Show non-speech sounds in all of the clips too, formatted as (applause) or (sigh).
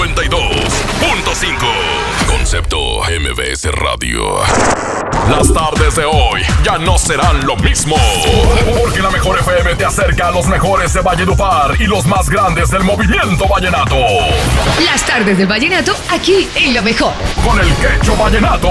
92.5. Concepto MBS Radio. Las tardes de hoy ya no serán lo mismo. Porque la mejor FM te acerca a los mejores de Valledupar y los más grandes del movimiento vallenato. Las tardes del vallenato aquí en lo mejor. Con el quecho vallenato.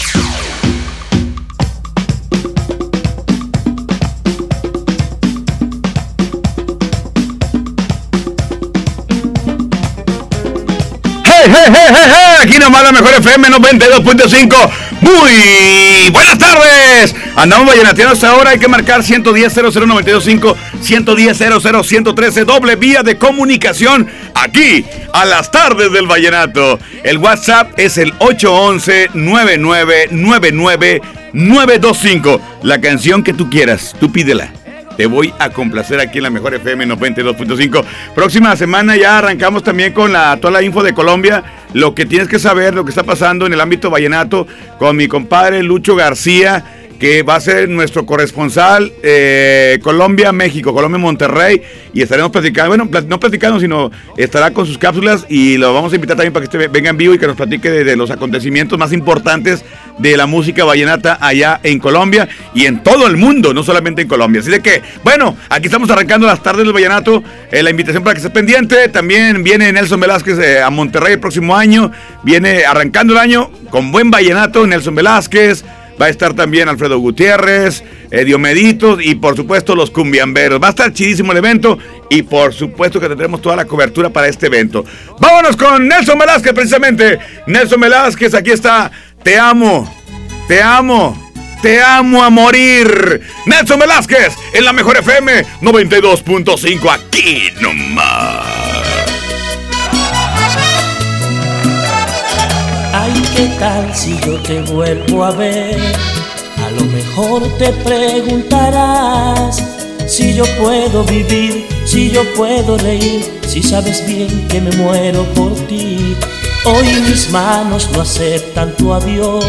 hey, hey, Aquí nomás la mejor FM 92.5. Muy buenas tardes. Andamos vallenateando ahora. Hay que marcar 110 00925 110 113 Doble vía de comunicación aquí a las tardes del vallenato. El WhatsApp es el 811 9999 925. La canción que tú quieras, tú pídela te voy a complacer aquí en la mejor FM 92.5. Próxima semana ya arrancamos también con la, toda la info de Colombia, lo que tienes que saber, lo que está pasando en el ámbito vallenato con mi compadre Lucho García que va a ser nuestro corresponsal eh, Colombia-México, Colombia-Monterrey, y estaremos platicando, bueno, no platicando, sino estará con sus cápsulas y lo vamos a invitar también para que este venga en vivo y que nos platique de, los acontecimientos más importantes de la música vallenata allá en Colombia y en todo el mundo, no solamente en Colombia. Así de que, bueno, aquí estamos arrancando las tardes del vallenato, eh, la invitación para que esté pendiente, también viene Nelson Velázquez eh, a Monterrey el próximo año, viene arrancando el año con buen vallenato, Nelson Velázquez, Va a estar también Alfredo Gutiérrez, eh, Diomeditos y por supuesto los cumbiamberos. Va a estar chidísimo el evento y por supuesto que tendremos toda la cobertura para este evento. Vámonos con Nelson Velázquez precisamente. Nelson Velázquez, aquí está. Te amo, te amo. Te amo a morir. Nelson Velázquez en la mejor FM 92.5 aquí nomás. ¿Qué tal si yo te vuelvo a ver? A lo mejor te preguntarás si yo puedo vivir, si yo puedo reír, si sabes bien que me muero por ti. Hoy mis manos no aceptan tu adiós.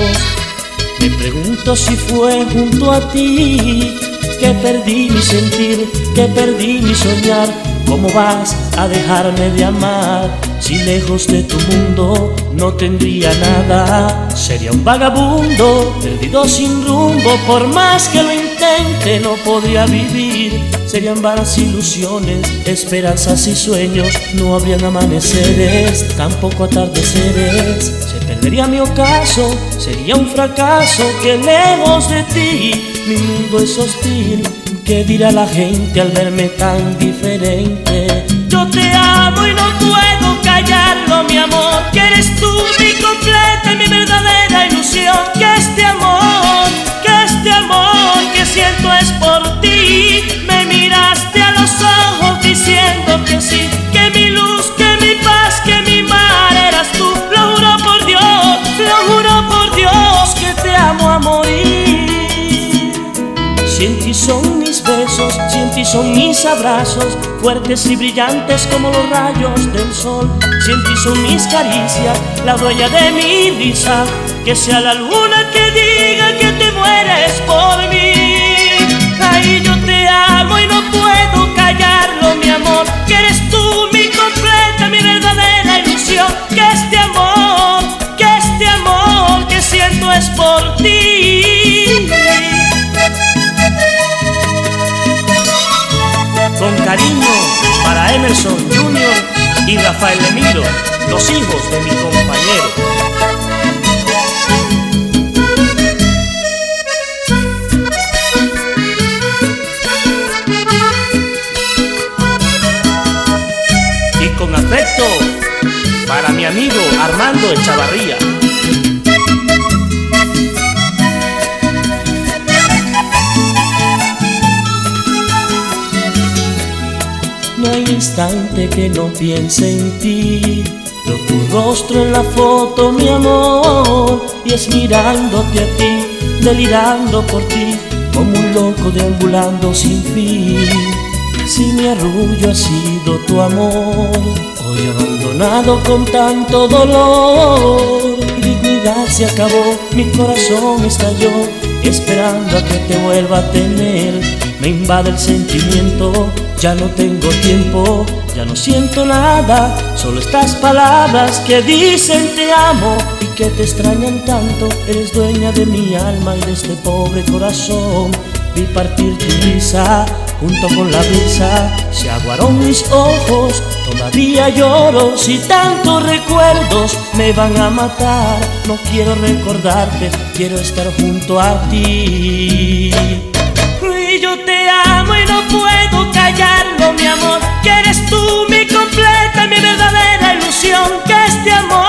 Me pregunto si fue junto a ti que perdí mi sentir, que perdí mi soñar. ¿Cómo vas a dejarme de amar? Si lejos de tu mundo no tendría nada, sería un vagabundo, perdido sin rumbo, por más que lo intente no podría vivir. Serían vanas ilusiones, esperanzas y sueños, no habrían amaneceres, tampoco atardeceres. Se perdería mi ocaso, sería un fracaso que lejos de ti mi mundo es hostil. ¿Qué dirá la gente al verme tan diferente? Yo te amo y no puedo callarlo, mi amor. Que eres tú mi completa, mi verdadera ilusión. Que este amor, que este amor que siento es por ti. Me miraste a los ojos diciendo que sí, son mis abrazos fuertes y brillantes como los rayos del sol. Si son mis caricias, la huella de mi risa, que sea la luna que diga que te mueres por mí. Ahí yo te amo y no puedo callarlo, mi amor, que eres tú mi completa, mi verdadera ilusión, que este amor, que este amor que siento es por ti. Con cariño para Emerson Jr. y Rafael Emilio, los hijos de mi compañero. Y con afecto para mi amigo Armando Echavarría. Instante que no piense en ti. Veo tu rostro en la foto, mi amor, y es mirándote a ti, delirando por ti, como un loco deambulando sin fin. Si mi arrullo ha sido tu amor, hoy abandonado con tanto dolor, mi dignidad se acabó, mi corazón estalló, esperando a que te vuelva a tener. Me invade el sentimiento, ya no tengo tiempo, ya no siento nada, solo estas palabras que dicen te amo y que te extrañan tanto. Eres dueña de mi alma y de este pobre corazón. Vi partir tu risa junto con la brisa, se aguaron mis ojos, todavía lloro. Si tantos recuerdos me van a matar, no quiero recordarte, quiero estar junto a ti. Callarlo, mi amor. Que eres tú mi completa, mi verdadera ilusión. Que este amor,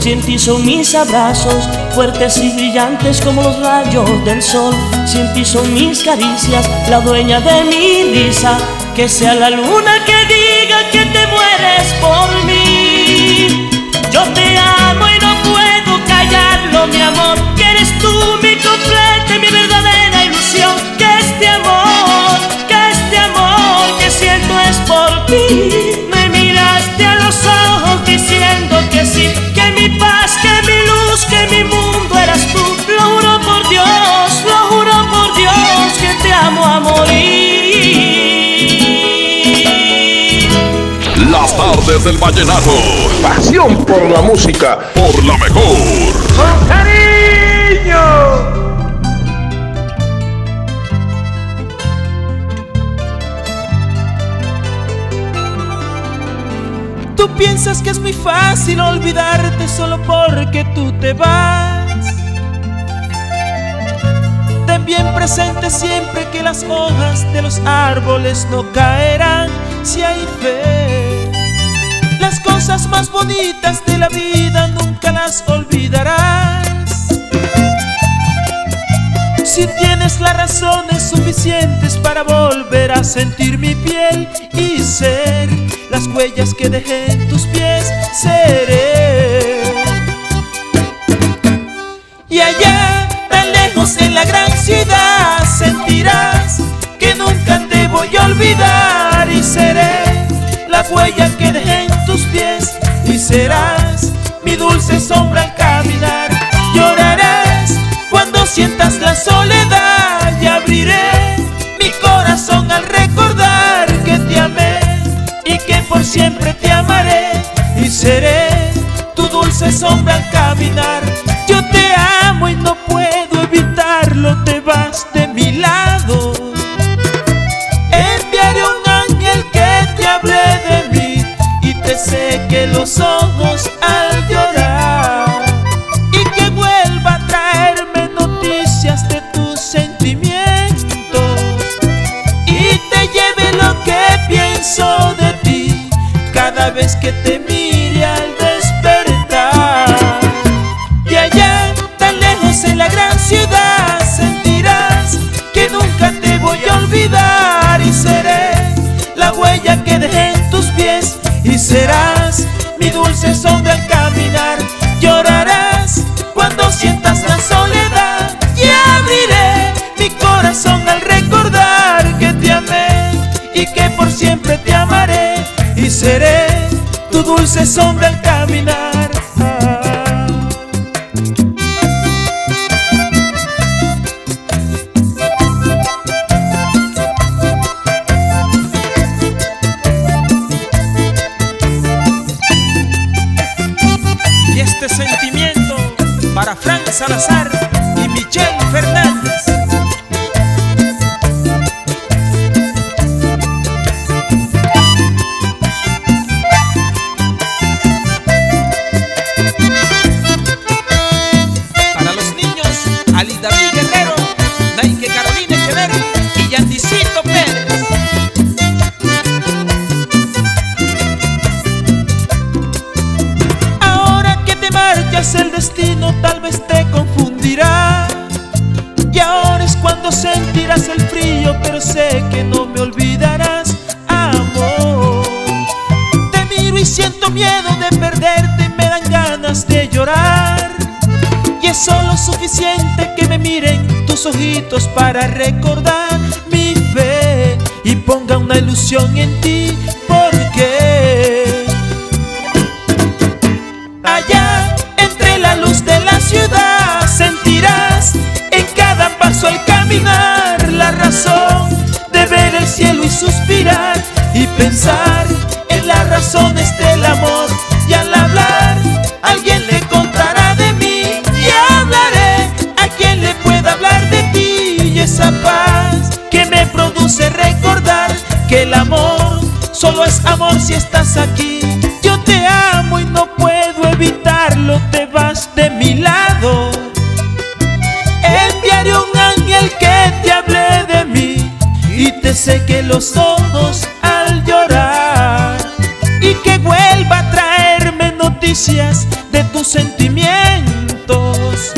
si en ti son mis abrazos, fuertes y brillantes como los rayos del sol. Si en ti son mis caricias, la dueña de mi risa, que sea la luna que diga que te mueres por mí. Yo te amo y no puedo callarlo, mi amor, que eres tú mi completa y mi verdadera ilusión. Que este amor, que este amor que siento es por ti. Tardes del vallenato. Pasión por la música. Por la mejor. ¡Con cariño! Tú piensas que es muy fácil olvidarte solo porque tú te vas. Ten bien presente siempre que las hojas de los árboles no caerán si hay fe. Las cosas más bonitas de la vida nunca las olvidarás. Si tienes las razones suficientes para volver a sentir mi piel y ser las huellas que dejé en tus pies, seré. Y allá, tan lejos en la gran ciudad, sentirás que nunca te voy a olvidar y seré la huella que dejé en y serás mi dulce sombra al caminar. Llorarás cuando sientas la soledad y abriré mi corazón al recordar que te amé y que por siempre te amaré y seré tu dulce sombra al caminar. Yo te amo y no puedo evitarlo, te vas seque los ojos al llorar y que vuelva a traerme noticias de tus sentimientos y te lleve lo que pienso de ti cada vez que te mire al despertar. Y allá, tan lejos en la gran ciudad, sentirás que nunca te voy a olvidar y seré la huella que dejé en tus pies y serás tu dulce sombra al caminar. Ojitos para recordar mi fe. Y ponga una ilusión en ti, porque allá entre la luz de la ciudad sentirás en cada paso al caminar la razón de ver el cielo y suspirar y pensar solo es amor si estás aquí. Yo te amo y no puedo evitarlo, te vas de mi lado. Enviaré un ángel que te hable de mí y te seque los ojos al llorar y que vuelva a traerme noticias de tus sentimientos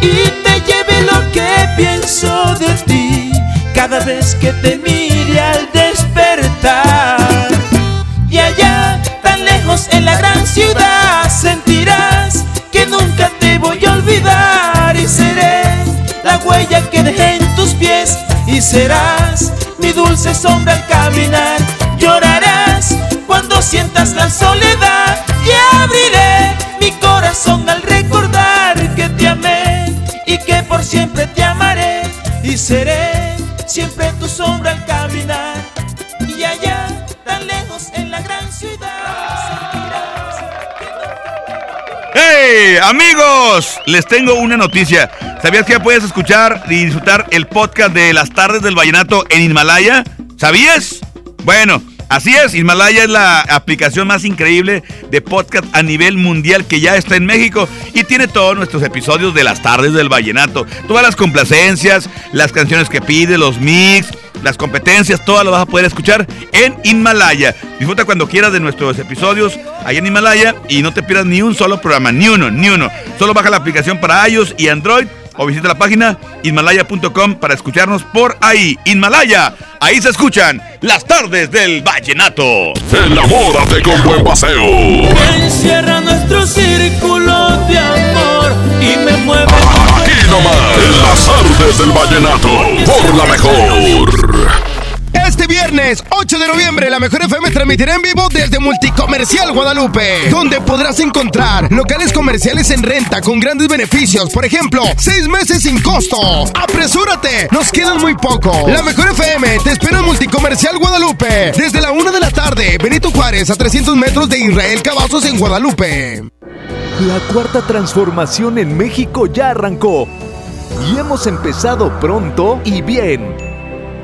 y te lleve lo que pienso de ti cada vez que te mire ciudad, sentirás que nunca te voy a olvidar y seré la huella que dejé en tus pies y serás mi dulce sombra al caminar. Llorarás cuando sientas la soledad y abriré mi corazón al recordar que te amé y que por siempre te amaré y seré siempre tu sombra al caminar ¡Hey, amigos! Les tengo una noticia. ¿Sabías que ya puedes escuchar y disfrutar el podcast de las tardes del vallenato en Himalaya? ¿Sabías? Bueno, así es. Himalaya es la aplicación más increíble de podcast a nivel mundial que ya está en México y tiene todos nuestros episodios de las tardes del vallenato. Todas las complacencias, las canciones que pide, los mix, las competencias, todas las vas a poder escuchar en Himalaya. Disfruta cuando quieras de nuestros episodios ahí en Himalaya y no te pierdas ni un solo programa, ni uno, ni uno. Solo baja la aplicación para iOS y Android o visita la página himalaya.com para escucharnos por ahí. Himalaya, ahí se escuchan las tardes del vallenato. Enamórate con buen paseo. encierra nuestro círculo de amor y me mueve Aquí nomás, en las tardes del vallenato, por la mejor. Viernes 8 de noviembre la Mejor FM transmitirá en vivo desde Multicomercial Guadalupe, donde podrás encontrar locales comerciales en renta con grandes beneficios, por ejemplo, seis meses sin costo. ¡Apresúrate! Nos quedan muy poco. La Mejor FM te espera en Multicomercial Guadalupe desde la 1 de la tarde. Benito Juárez a 300 metros de Israel Cavazos en Guadalupe. La cuarta transformación en México ya arrancó y hemos empezado pronto y bien.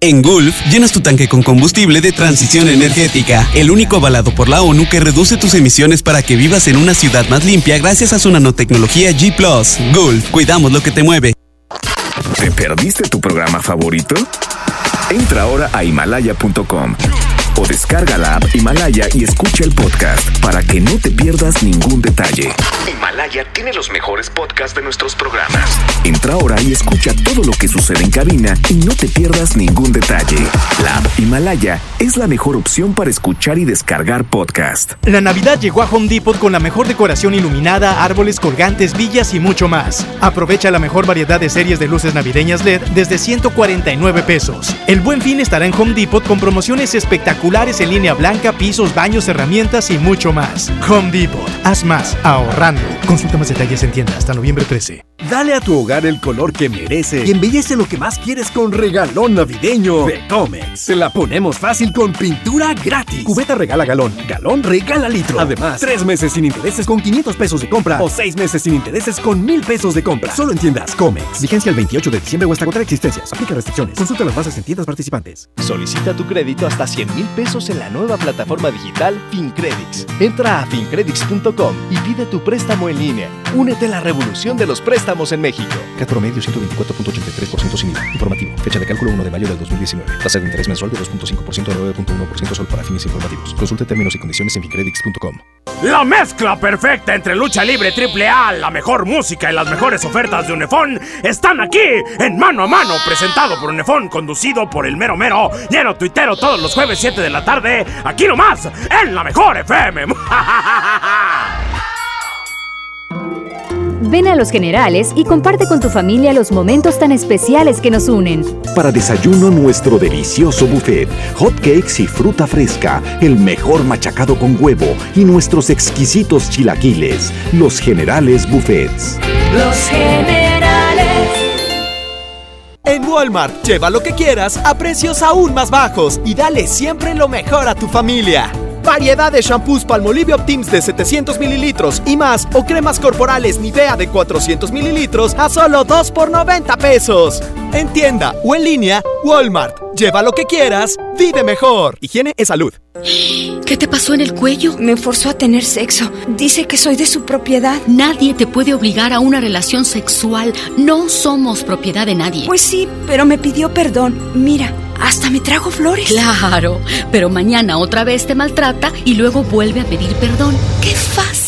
En Gulf, llenas tu tanque con combustible de transición energética, el único avalado por la ONU que reduce tus emisiones para que vivas en una ciudad más limpia gracias a su nanotecnología G ⁇ Gulf, cuidamos lo que te mueve. ¿Te perdiste tu programa favorito? Entra ahora a himalaya.com o descarga la app Himalaya y escucha el podcast para que no te pierdas ningún detalle. Himalaya tiene los mejores podcasts de nuestros programas. Entra ahora y escucha todo lo que sucede en cabina y no te pierdas ningún detalle. La app Himalaya es la mejor opción para escuchar y descargar podcast. La Navidad llegó a Home Depot con la mejor decoración iluminada, árboles colgantes, villas y mucho más. Aprovecha la mejor variedad de series de luces navideñas LED desde 149 pesos. El buen fin estará en Home Depot con promociones espectaculares en línea blanca, pisos, baños, herramientas y mucho más. Home Depot. Haz más ahorrando. Consulta más detalles en tienda hasta noviembre 13. Dale a tu hogar el color que merece y embellece lo que más quieres con regalón navideño de Comex. Se la ponemos fácil con pintura gratis. Cubeta regala galón, galón regala litro. Además, tres meses sin intereses con 500 pesos de compra o seis meses sin intereses con mil pesos de compra. Solo en tiendas Comex. Vigencia el 28 de diciembre o hasta contra existencias. Aplica restricciones. Consulta las bases en tiendas participantes. Solicita tu crédito hasta 100 mil pesos en la nueva plataforma digital FinCredits. Entra a fincredits.com y pide tu préstamo en línea. Únete a la revolución de los préstamos en México. Cat promedio 124.83% sin IVA. Informativo. Fecha de cálculo 1 de mayo del 2019. Tasa de interés mensual de 2.5% a 9.1% solo para fines informativos. Consulte términos y condiciones en fincredits.com. La mezcla perfecta entre lucha libre triple A, la mejor música y las mejores ofertas de Unefón están aquí en Mano a Mano, presentado por Unefón, conducido por el mero mero, lleno tuitero todos los jueves 7 de la tarde, aquí nomás, en la mejor FM. Ven a Los Generales y comparte con tu familia los momentos tan especiales que nos unen. Para desayuno nuestro delicioso buffet, hot cakes y fruta fresca, el mejor machacado con huevo y nuestros exquisitos chilaquiles. Los Generales Buffets. Los Generales. En Walmart, lleva lo que quieras a precios aún más bajos y dale siempre lo mejor a tu familia. Variedad de shampoos Palmolive Optims de 700 mililitros y más o cremas corporales Nivea de 400 mililitros a solo 2 por 90 pesos. En tienda o en línea, Walmart. Lleva lo que quieras, vive mejor. Higiene es salud. ¿Qué te pasó en el cuello? Me forzó a tener sexo. Dice que soy de su propiedad. Nadie te puede obligar a una relación sexual. No somos propiedad de nadie. Pues sí, pero me pidió perdón. Mira, hasta me trajo flores. Claro, pero mañana otra vez te maltrata y luego vuelve a pedir perdón. ¡Qué fácil!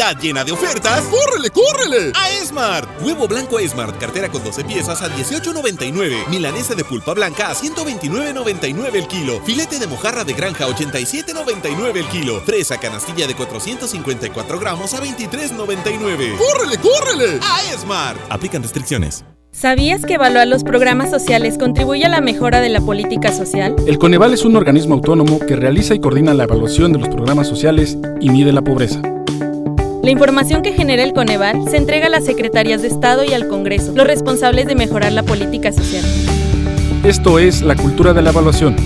Navidad llena de ofertas, ¡córrele, córrele! A Esmart. Huevo blanco Esmart, cartera con 12 piezas a 18.99. Milanesa de pulpa blanca a 129.99 el kilo. Filete de mojarra de granja a 87.99 el kilo. Fresa canastilla de 454 gramos a 23.99. ¡Córrele, córrele! A Esmart. Aplican restricciones. ¿Sabías que evaluar los programas sociales contribuye a la mejora de la política social? El Coneval es un organismo autónomo que realiza y coordina la evaluación de los programas sociales y mide la pobreza. La información que genera el Coneval se entrega a las secretarías de Estado y al Congreso, los responsables de mejorar la política social. Esto es la cultura de la evaluación.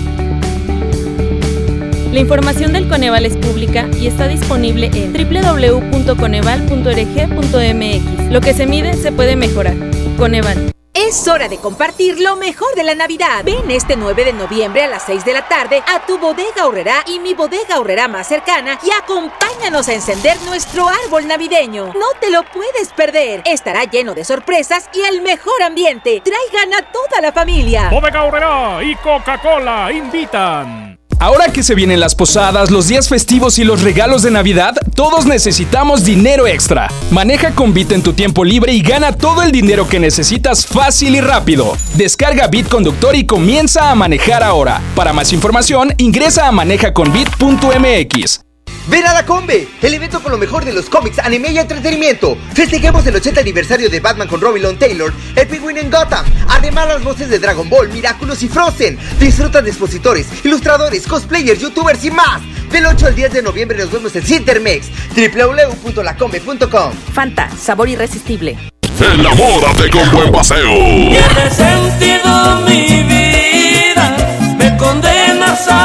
La información del Coneval es pública y está disponible en www.coneval.org.mx. Lo que se mide se puede mejorar. Coneval. Es hora de compartir lo mejor de la Navidad. Ven este 9 de noviembre a las 6 de la tarde a tu bodega horrera y mi bodega horrera más cercana y acompáñanos a encender nuestro árbol navideño. No te lo puedes perder. Estará lleno de sorpresas y el mejor ambiente. Traigan a toda la familia. Bodega horrera y Coca-Cola invitan. Ahora que se vienen las posadas, los días festivos y los regalos de Navidad, todos necesitamos dinero extra. Maneja con Bit en tu tiempo libre y gana todo el dinero que necesitas fácil y rápido. Descarga Bit Conductor y comienza a manejar ahora. Para más información, ingresa a manejaconbit.mx. Ven a la Combe, el evento con lo mejor de los cómics, anime y entretenimiento. Festejemos el 80 aniversario de Batman con Robin Long Taylor, el Penguin en Gotham. Además, las voces de Dragon Ball, Miraculous y Frozen. Disfruta de expositores, ilustradores, cosplayers, youtubers y más. Del 8 al 10 de noviembre nos vemos en Cintermex, www.lacombe.com. Fanta, sabor irresistible. Enamórate con buen paseo. Tiene sentido mi vida, me condenas a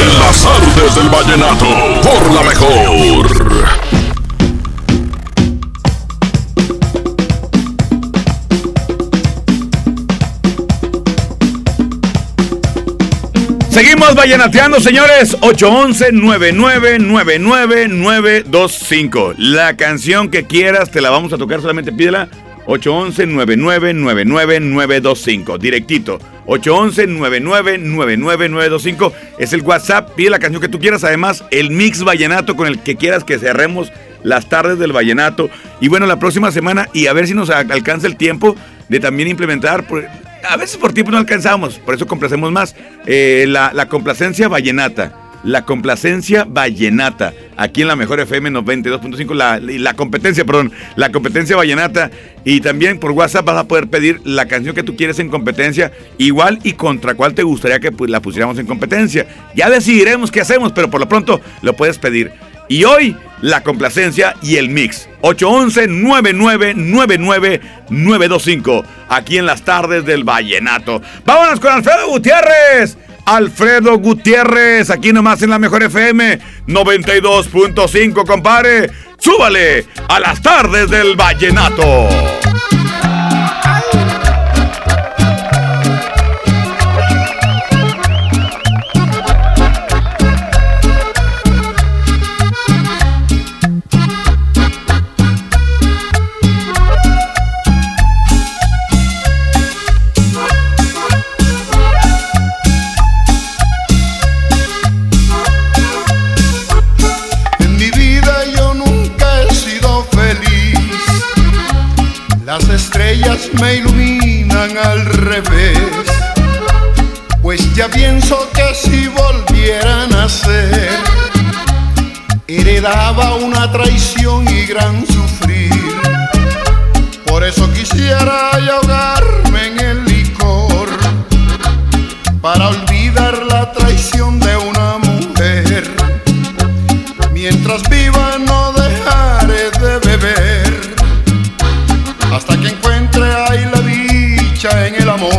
en las artes del vallenato, por la mejor. Seguimos vallenateando, señores. 811-9999-925. La canción que quieras te la vamos a tocar, solamente pídela. 811-9999-925. Directito. 811-9999-925. Es el WhatsApp. Pide la canción que tú quieras. Además, el mix vallenato con el que quieras que cerremos las tardes del vallenato. Y bueno, la próxima semana, y a ver si nos alcanza el tiempo de también implementar. a veces por tiempo no alcanzamos, por eso complacemos más. eh, la complacencia vallenata. La complacencia vallenata. Aquí en la mejor FM 92.5, la, la competencia, perdón, la competencia vallenata. Y también por WhatsApp vas a poder pedir la canción que tú quieres en competencia, igual y contra cuál te gustaría que la pusiéramos en competencia. Ya decidiremos qué hacemos, pero por lo pronto lo puedes pedir. Y hoy, la complacencia y el mix. 811-9999-925. Aquí en las tardes del Vallenato. Vámonos con Alfredo Gutiérrez. Alfredo Gutiérrez, aquí nomás en la mejor FM 92.5, compare. Súbale a las tardes del Vallenato. Me iluminan al revés. Pues ya pienso que si volviera a nacer, heredaba una traición y gran sufrir. Por eso quisiera ahogarme en el licor, para olvidar la traición de una mujer. Mientras el amor.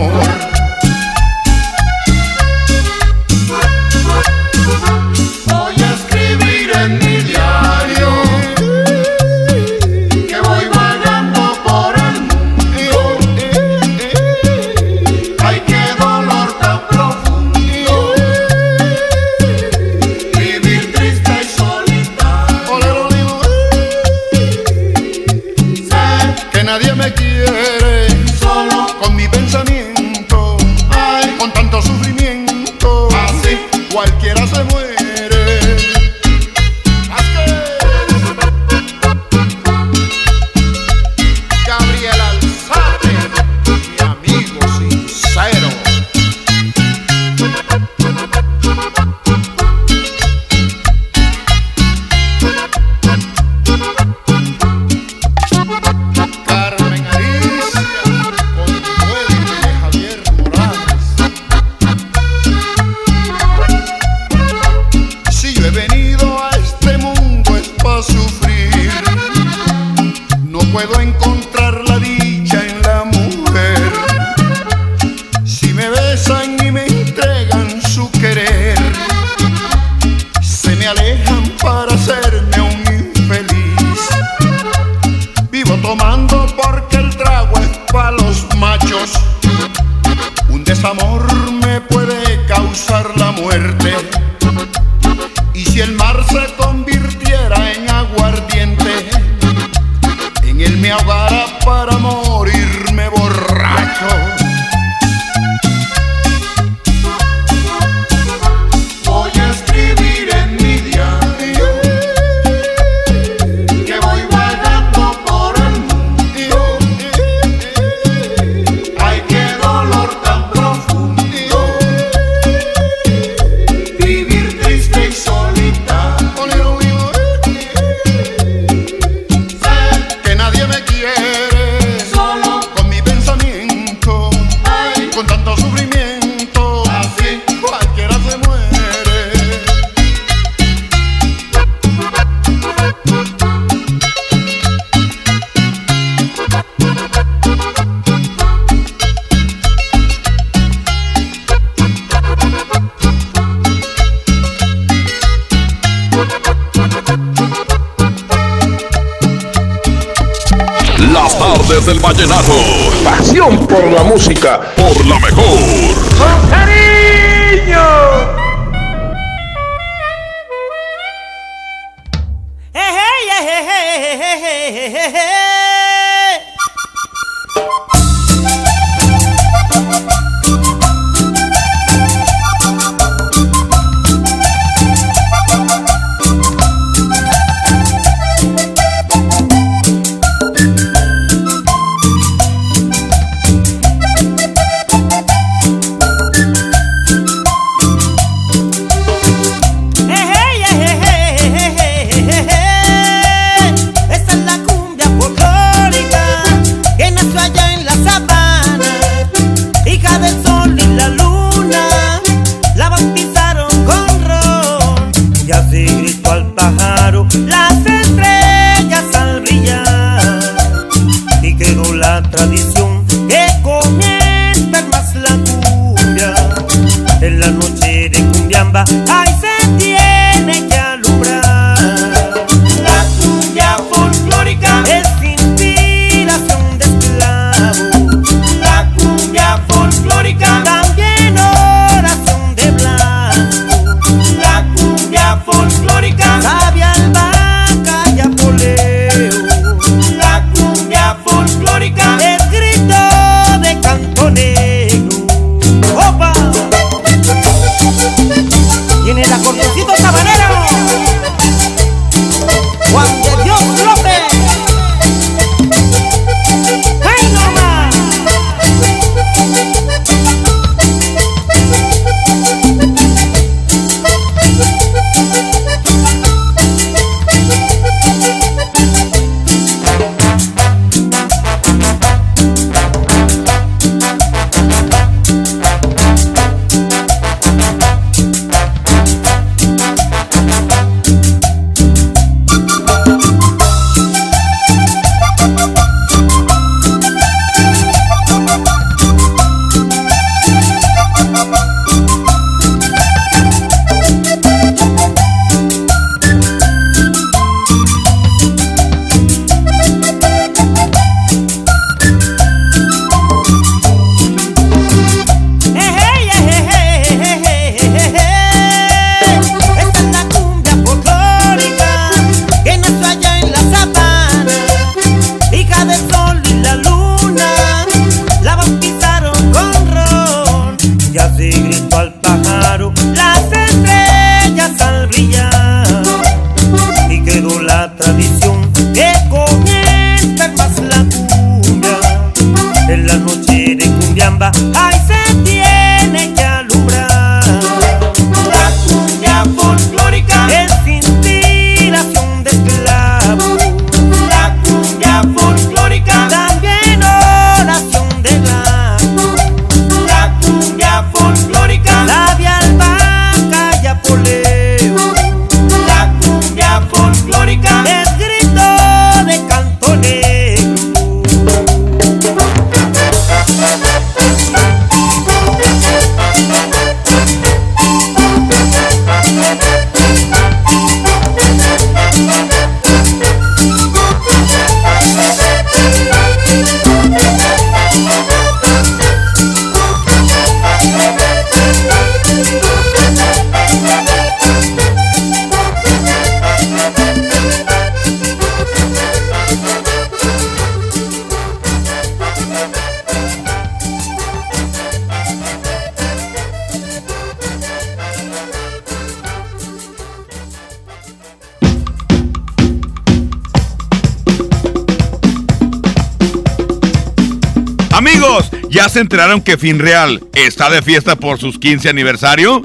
Se enteraron que FinReal está de fiesta por sus 15 aniversario?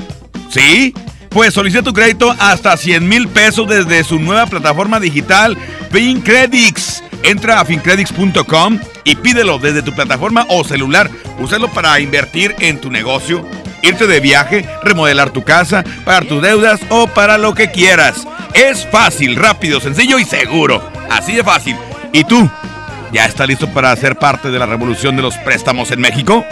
¿Sí? Pues solicita tu crédito hasta 100 mil pesos desde su nueva plataforma digital FinCredits. Entra a fincredits.com y pídelo desde tu plataforma o celular. Úsalo para invertir en tu negocio, irte de viaje, remodelar tu casa, pagar tus deudas o para lo que quieras. Es fácil, rápido, sencillo y seguro. Así de fácil. ¿Y tú? ¿Ya está listo para ser parte de la revolución de los préstamos en México?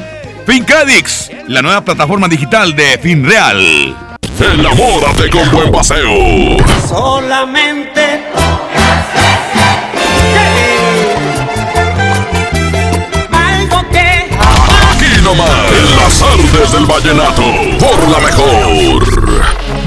FinCredits, la nueva plataforma digital de FinReal. Enamórate con buen paseo. Solamente algo que Aquí nomás, en las artes del vallenato, por la mejor.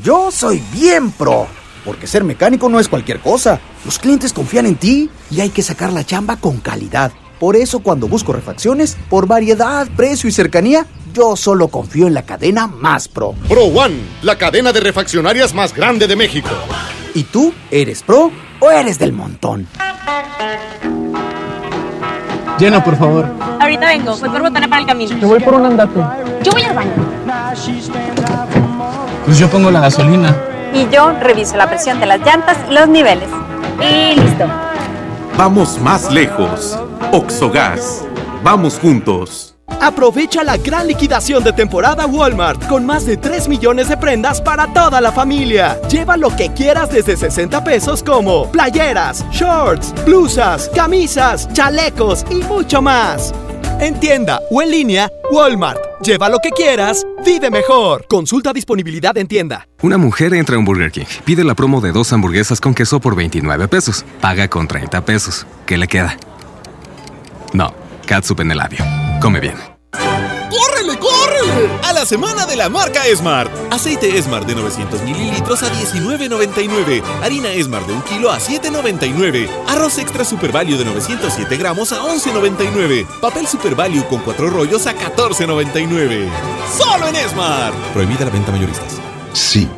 Yo soy bien pro, porque ser mecánico no es cualquier cosa. Los clientes confían en ti y hay que sacar la chamba con calidad. Por eso cuando busco refacciones, por variedad, precio y cercanía, yo solo confío en la cadena más pro. Pro One, la cadena de refaccionarias más grande de México. ¿Y tú eres pro o eres del montón? Llena, por favor. Ahorita vengo, voy por botana para el camino. Te voy por un andate. Yo voy al baño. Pues yo pongo la gasolina. Y yo reviso la presión de las llantas y los niveles. Y listo. Vamos más lejos. Oxogas. Vamos juntos. Aprovecha la gran liquidación de temporada Walmart con más de 3 millones de prendas para toda la familia. Lleva lo que quieras desde 60 pesos como playeras, shorts, blusas, camisas, chalecos y mucho más. En tienda o en línea, Walmart. Lleva lo que quieras, vive mejor. Consulta disponibilidad en tienda. Una mujer entra a un Burger King, pide la promo de dos hamburguesas con queso por 29 pesos, paga con 30 pesos. ¿Qué le queda? No, catsup en el labio. Come bien. A la semana de la marca Esmart. Aceite Esmart de 900 mililitros a 19.99. Harina Esmart de un kilo a 7.99. Arroz extra Super Value de 907 gramos a 11.99. Papel Super Value con cuatro rollos a 14.99. ¡Solo en Esmart! Prohibida la venta mayoristas. Sí,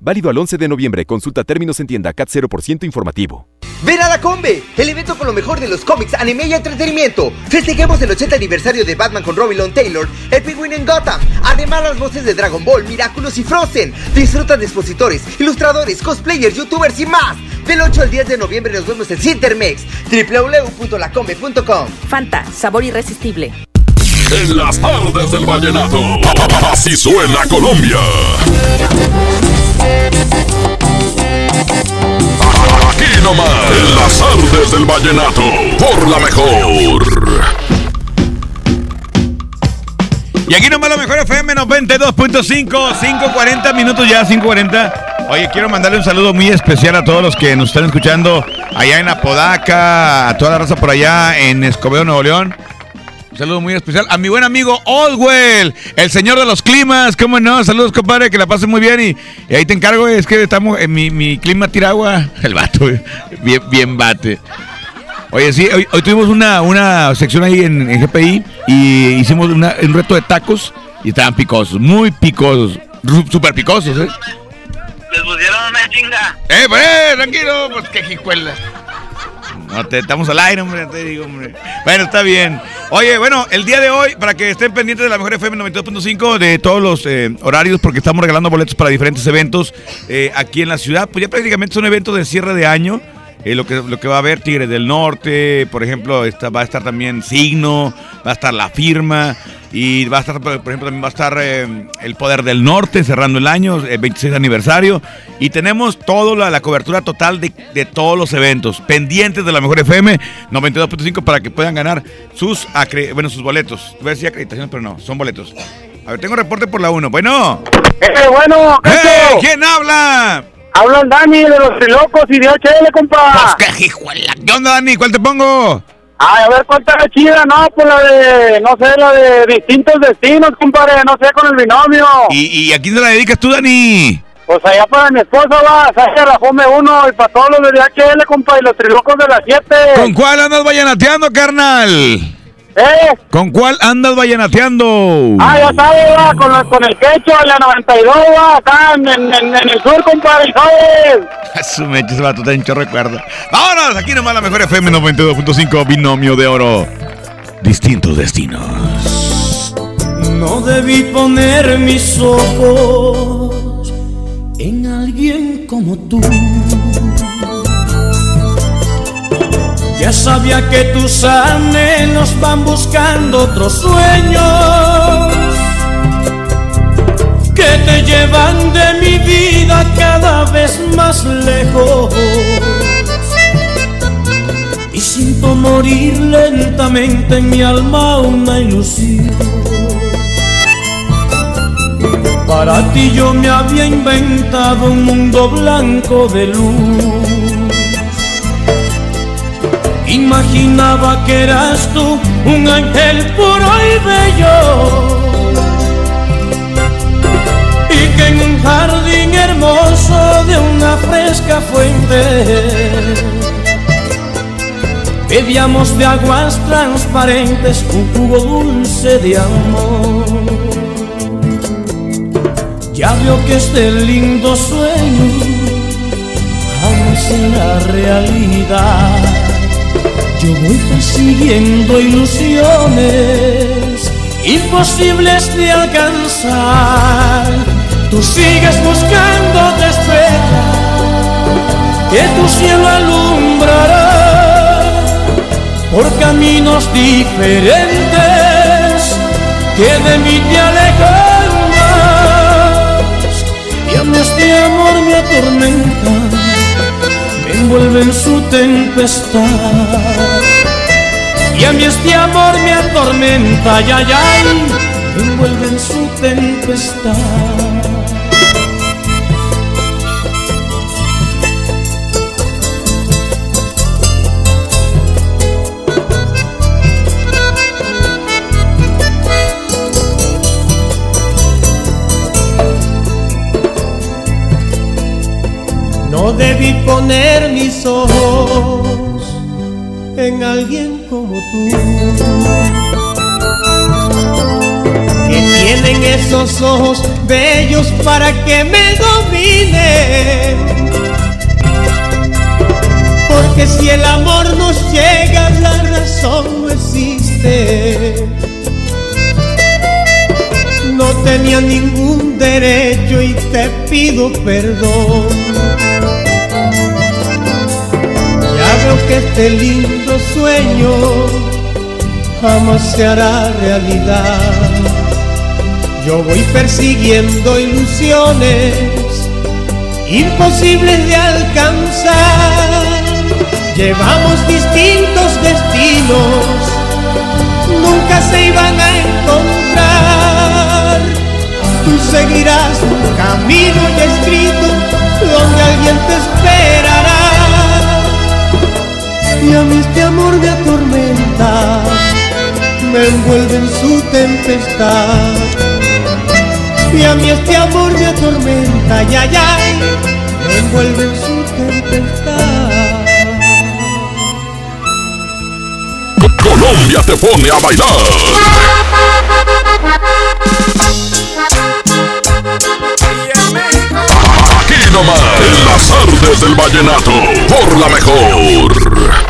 Válido al 11 de noviembre. Consulta términos en tienda CAT 0% informativo. Ven a la Combe, el evento con lo mejor de los cómics, anime y entretenimiento. Festejemos el 80 aniversario de Batman con Robin Long Taylor, el Penguin en Gotham. Además, las voces de Dragon Ball, Miraculous y Frozen. Disfruta de expositores, ilustradores, cosplayers, youtubers y más. Del 8 al 10 de noviembre nos vemos en Cintermex, www.lacombe.com. Fanta, sabor irresistible. En las tardes del vallenato. Así suena Colombia. Tardes del vallenato. Por la mejor. Y aquí nomás la mejor FM 92.5, 5.40 minutos ya, 5.40. Oye, quiero mandarle un saludo muy especial a todos los que nos están escuchando allá en Apodaca, a toda la raza por allá en Escobedo, Nuevo León. Saludo muy especial a mi buen amigo Oldwell, el señor de los climas. ¿Cómo no? Saludos, compadre, que la pasen muy bien. Y, y ahí te encargo, es que estamos en mi, mi clima tira agua. (laughs) El vato, bien, bien bate. Oye, sí, hoy, hoy tuvimos una, una sección ahí en, en GPI y hicimos una- un reto de tacos y estaban picosos, muy picosos, súper picosos, ¿eh? Les pusieron una chinga. ¡Eh, pues, eh, tranquilo! Pues qué jicuela. No, te, estamos al aire, hombre, te digo, hombre. Bueno, está bien. Oye, bueno, el día de hoy, para que estén pendientes de la mejor FM 92.5, de todos los eh, horarios, porque estamos regalando boletos para diferentes eventos eh, aquí en la ciudad. Pues ya prácticamente son eventos de cierre de año. Eh, lo, que, lo que va a haber Tigres del Norte, por ejemplo, está, va a estar también Signo, va a estar La Firma y va a estar, por ejemplo, también va a estar eh, El Poder del Norte cerrando el año, el 26 aniversario. Y tenemos toda la, la cobertura total de, de todos los eventos pendientes de la Mejor FM 92.5 para que puedan ganar sus, acre- bueno, sus boletos. Voy a decir acreditaciones, pero no, son boletos. A ver, tengo reporte por la 1. Bueno. ¡Eh, bueno! ¡Eh! ¿Quién habla? Hablan Dani de los Trilocos y de OCL, compa. Pues qué hijuela. ¿Qué onda, Dani? ¿Cuál te pongo? Ay, a ver cuánta es chida, no, pues la de, no sé, la de distintos destinos, compadre, no sé, con el binomio. ¿Y, y a quién se la dedicas tú, Dani? Pues allá para mi esposa va, Sasha Rafome 1 y para todos los de DHL, compa, y los Trilocos de las 7. ¿Con cuál andas vallenateando, carnal? ¿Eh? ¿Con cuál andas vallenateando? Ah, ya sabes, va, con, la- con el quecho, la 92, va, acá en, en, en- en el sur, compadre, ¿sabes? (laughs) Su mecha, ese vato está en chorro recuerdo. Vámonos, aquí nomás la mejor FM 92.5, binomio de oro. Distintos destinos. No debí poner mis ojos en alguien como tú. Ya sabía que tus anhelos van buscando otros sueños que te llevan de mi vida cada vez más lejos. Y siento morir lentamente en mi alma una ilusión. Para ti yo me había inventado un mundo blanco de luz. Imaginaba que eras tú un ángel puro y bello. Y que en un jardín hermoso de una fresca fuente bebíamos de aguas transparentes un jugo dulce de amor. Ya veo que este lindo sueño jamás será realidad. Yo voy persiguiendo ilusiones imposibles de alcanzar. Tú sigues buscando de que tu cielo alumbrará por caminos diferentes que de mí te alejan. Y a mí este amor me atormenta, me envuelve en su tempestad. Y a mí este amor me atormenta, ya, ya, me envuelve en su tempestad. Debí poner mis ojos en alguien como tú, que tienen esos ojos bellos para que me dominen. Porque si el amor nos llega, la razón no existe. No tenía ningún derecho y te pido perdón. Que este lindo sueño jamás se hará realidad. Yo voy persiguiendo ilusiones imposibles de alcanzar. Llevamos distintos destinos, nunca se iban a encontrar. Tú seguirás un camino ya escrito donde alguien te esperará y a mí este amor me atormenta, me envuelve en su tempestad. Y a mí este amor me atormenta, ya, ya, me envuelve en su tempestad. Colombia te pone a bailar. Aquí nomás, en las artes del vallenato, por la mejor.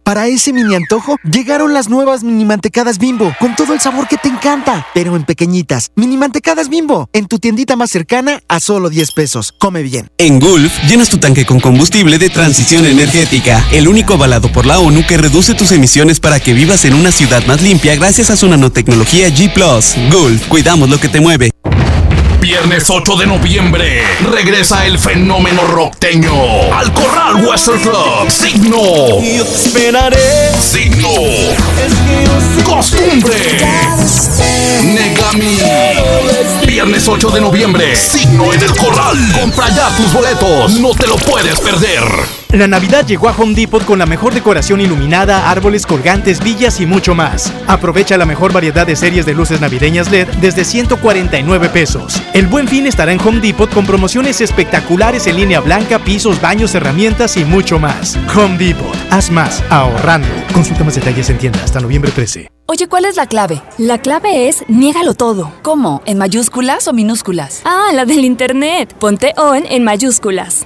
Para ese mini antojo, llegaron las nuevas mini mantecadas bimbo, con todo el sabor que te encanta, pero en pequeñitas. Mini mantecadas bimbo, en tu tiendita más cercana a solo 10 pesos. Come bien. En Gulf, llenas tu tanque con combustible de transición energética, el único avalado por la ONU que reduce tus emisiones para que vivas en una ciudad más limpia gracias a su nanotecnología G ⁇ Gulf, cuidamos lo que te mueve. Viernes 8 de noviembre regresa el fenómeno rockteño al Corral Western Club. Signo. Yo te esperaré. Signo. Costumbre. Negami. Viernes 8 de noviembre. Signo en el Corral. Compra ya tus boletos. No te lo puedes perder. La Navidad llegó a Home Depot con la mejor decoración iluminada, árboles colgantes, villas y mucho más. Aprovecha la mejor variedad de series de luces navideñas LED desde 149 pesos. El buen fin estará en Home Depot con promociones espectaculares en línea blanca, pisos, baños, herramientas y mucho más. Home Depot, haz más ahorrando. Consulta más detalles en tienda hasta noviembre 13. Oye, ¿cuál es la clave? La clave es niégalo todo. ¿Cómo? ¿En mayúsculas o minúsculas? Ah, la del internet. Ponte on en mayúsculas.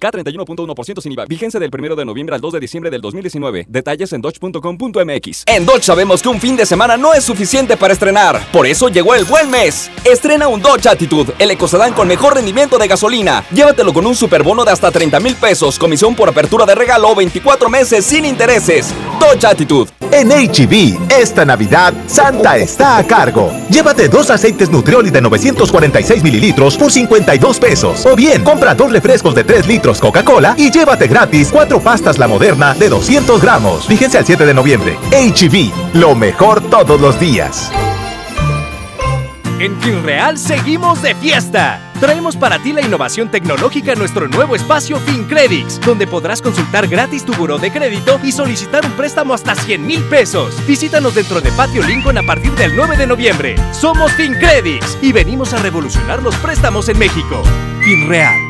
K31.1% sin IVA. Vigencia del 1 de noviembre al 2 de diciembre del 2019. Detalles en dodge.com.mx. En Dodge sabemos que un fin de semana no es suficiente para estrenar. Por eso llegó el buen mes. Estrena un Dodge Attitude, el ecocedán con mejor rendimiento de gasolina. Llévatelo con un superbono de hasta 30 mil pesos, comisión por apertura de regalo, 24 meses sin intereses. Dodge Attitude. En HB, esta Navidad, Santa está a cargo. Llévate dos aceites Nutrioli de 946 mililitros por 52 pesos. O bien, compra dos refrescos de 3 litros Coca-Cola y llévate gratis cuatro pastas La Moderna de 200 gramos. Fíjense al 7 de noviembre. HB, lo mejor todos los días. En FinReal seguimos de fiesta. Traemos para ti la innovación tecnológica en nuestro nuevo espacio FinCredits, donde podrás consultar gratis tu buró de crédito y solicitar un préstamo hasta 100 mil pesos. Visítanos dentro de Patio Lincoln a partir del 9 de noviembre. Somos FinCredits y venimos a revolucionar los préstamos en México. FinReal.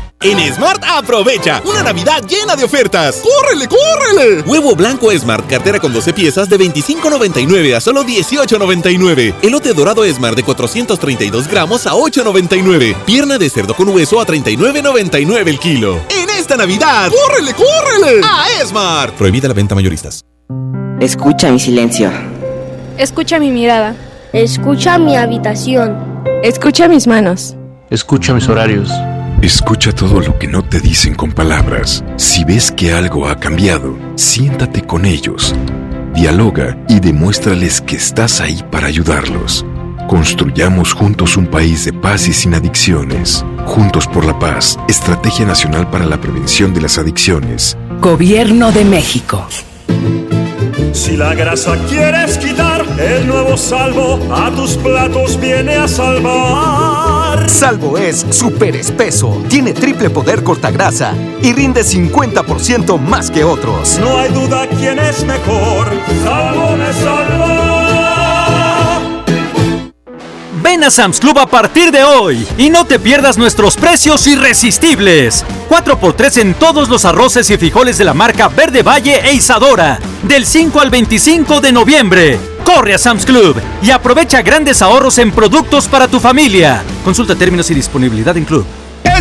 En Smart aprovecha una Navidad llena de ofertas. ¡Córrele, córrele! Huevo blanco Smart, cartera con 12 piezas de 25.99 a solo 18.99. Elote dorado Smart de 432 gramos a 8.99. Pierna de cerdo con hueso a 39.99 el kilo. En esta Navidad, ¡córrele, córrele! A Smart. Prohibida la venta mayoristas. Escucha mi silencio. Escucha mi mirada. Escucha mi habitación. Escucha mis manos. Escucha mis horarios. Escucha todo lo que no te dicen con palabras. Si ves que algo ha cambiado, siéntate con ellos. Dialoga y demuéstrales que estás ahí para ayudarlos. Construyamos juntos un país de paz y sin adicciones. Juntos por la paz, Estrategia Nacional para la Prevención de las Adicciones. Gobierno de México. Si la grasa quieres quitar, el nuevo salvo a tus platos viene a salvar. Salvo es súper espeso, tiene triple poder cortagrasa y rinde 50% más que otros. No hay duda quién es mejor, salvo me salva. Ven a Sam's Club a partir de hoy y no te pierdas nuestros precios irresistibles. 4x3 en todos los arroces y frijoles de la marca Verde Valle e Isadora. Del 5 al 25 de noviembre. Corre a Sam's Club y aprovecha grandes ahorros en productos para tu familia. Consulta términos y disponibilidad en club.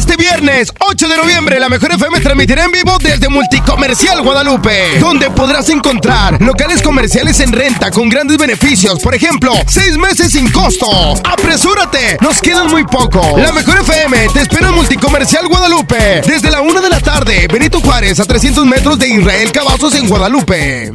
Este viernes 8 de noviembre la Mejor FM transmitirá en vivo desde Multicomercial Guadalupe, donde podrás encontrar locales comerciales en renta con grandes beneficios, por ejemplo, seis meses sin costo. ¡Apresúrate! Nos quedan muy poco. La Mejor FM te espera en Multicomercial Guadalupe desde la 1 de la tarde. Benito Juárez a 300 metros de Israel Cavazos en Guadalupe.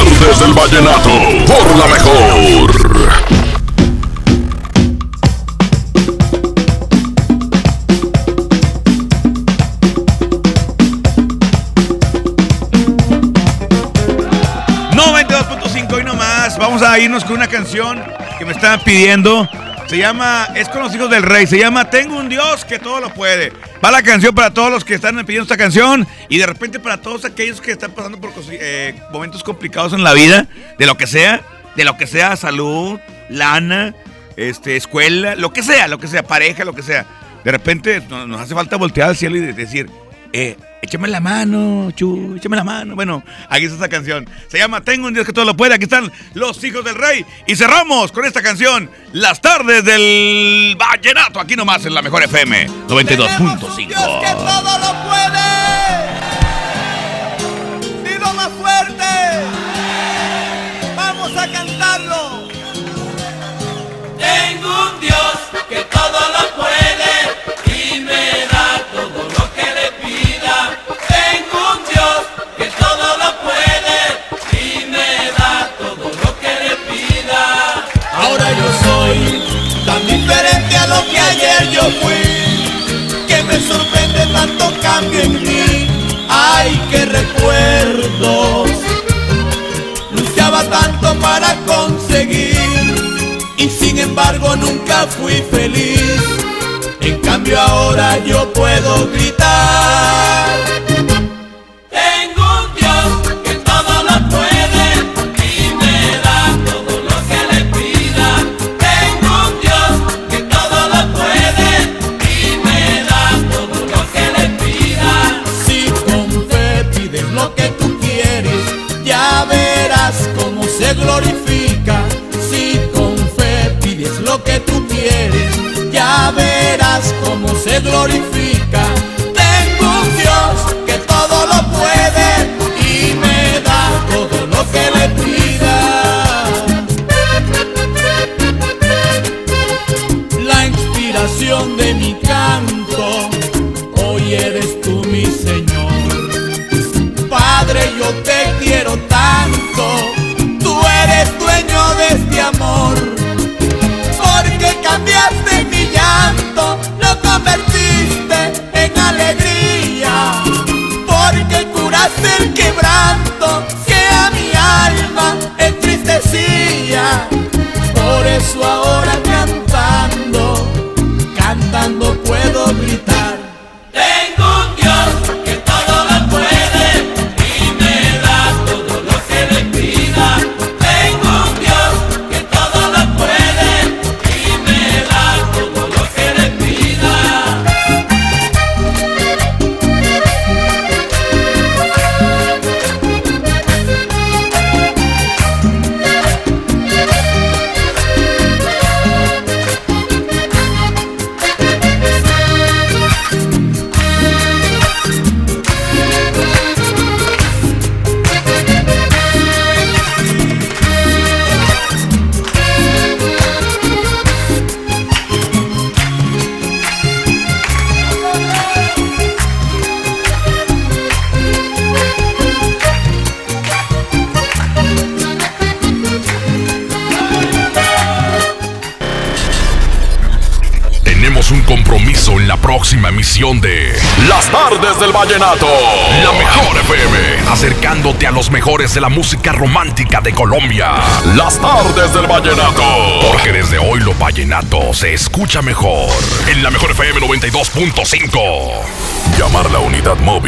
artes del vallenato, por la mejor. hoy nomás. Vamos a irnos con una canción que me estaban pidiendo. Se llama, es con los hijos del rey. Se llama Tengo un Dios que todo lo puede. Va la canción para todos los que están pidiendo esta canción y de repente para todos aquellos que están pasando por eh, momentos complicados en la vida, de lo que sea, de lo que sea, salud, lana, este, escuela, lo que sea, lo que sea, pareja, lo que sea. De repente nos, hace falta voltear al cielo y decir, eh, échame la mano, chu, échame la mano. Bueno, aquí está esta canción. Se llama Tengo un Dios que todo lo puede. Aquí están los hijos del rey. Y cerramos con esta canción, Las tardes del vallenato. Aquí nomás en la mejor FM 92.5. que todo lo puede. que me sorprende tanto cambio en mí. Ay, qué recuerdos, luchaba tanto para conseguir y sin embargo nunca fui feliz. En cambio ahora yo puedo gritar. mejores de la música romántica de Colombia. Las tardes del vallenato. Porque desde hoy lo vallenato se escucha mejor. En la mejor FM 92.5. Llamar la unidad móvil